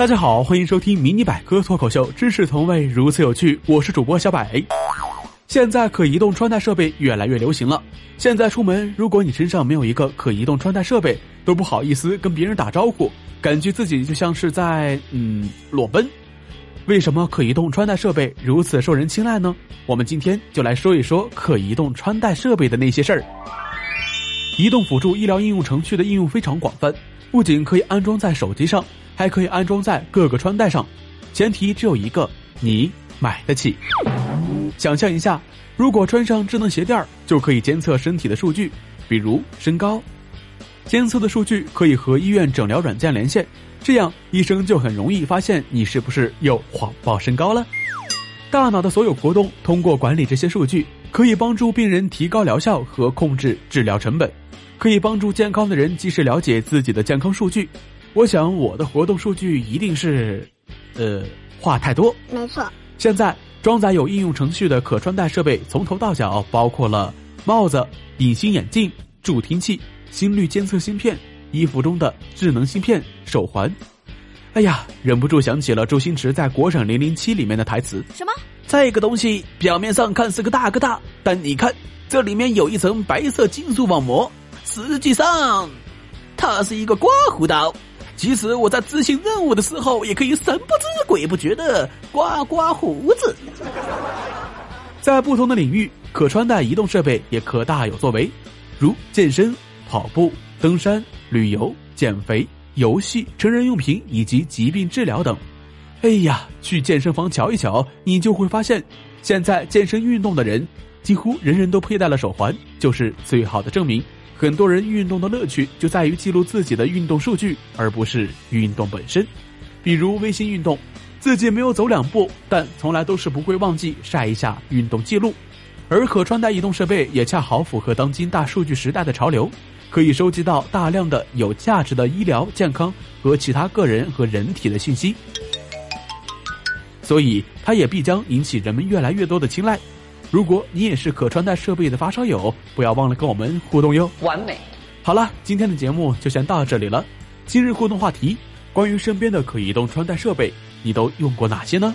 大家好，欢迎收听迷你百科脱口秀，知识从未如此有趣。我是主播小百。现在可移动穿戴设备越来越流行了。现在出门，如果你身上没有一个可移动穿戴设备，都不好意思跟别人打招呼，感觉自己就像是在嗯裸奔。为什么可移动穿戴设备如此受人青睐呢？我们今天就来说一说可移动穿戴设备的那些事儿。移动辅助医疗应用程序的应用非常广泛，不仅可以安装在手机上。还可以安装在各个穿戴上，前提只有一个，你买得起。想象一下，如果穿上智能鞋垫儿就可以监测身体的数据，比如身高。监测的数据可以和医院诊疗软件连线，这样医生就很容易发现你是不是又谎报身高了。大脑的所有活动通过管理这些数据，可以帮助病人提高疗效和控制治疗成本，可以帮助健康的人及时了解自己的健康数据。我想我的活动数据一定是，呃，话太多。没错。现在装载有应用程序的可穿戴设备，从头到脚包括了帽子、隐形眼镜、助听器、心率监测芯片、衣服中的智能芯片、手环。哎呀，忍不住想起了周星驰在《国产零零七》里面的台词：什么？这个东西表面上看是个大哥大，但你看这里面有一层白色金属网膜，实际上它是一个刮胡刀。即使我在执行任务的时候，也可以神不知鬼不觉的刮刮胡子。在不同的领域，可穿戴移动设备也可大有作为，如健身、跑步、登山、旅游、减肥、游戏、成人用品以及疾病治疗等。哎呀，去健身房瞧一瞧，你就会发现，现在健身运动的人几乎人人都佩戴了手环，就是最好的证明。很多人运动的乐趣就在于记录自己的运动数据，而不是运动本身。比如微信运动，自己没有走两步，但从来都是不会忘记晒一下运动记录。而可穿戴移动设备也恰好符合当今大数据时代的潮流，可以收集到大量的有价值的医疗、健康和其他个人和人体的信息，所以它也必将引起人们越来越多的青睐。如果你也是可穿戴设备的发烧友，不要忘了跟我们互动哟。完美。好了，今天的节目就先到这里了。今日互动话题：关于身边的可移动穿戴设备，你都用过哪些呢？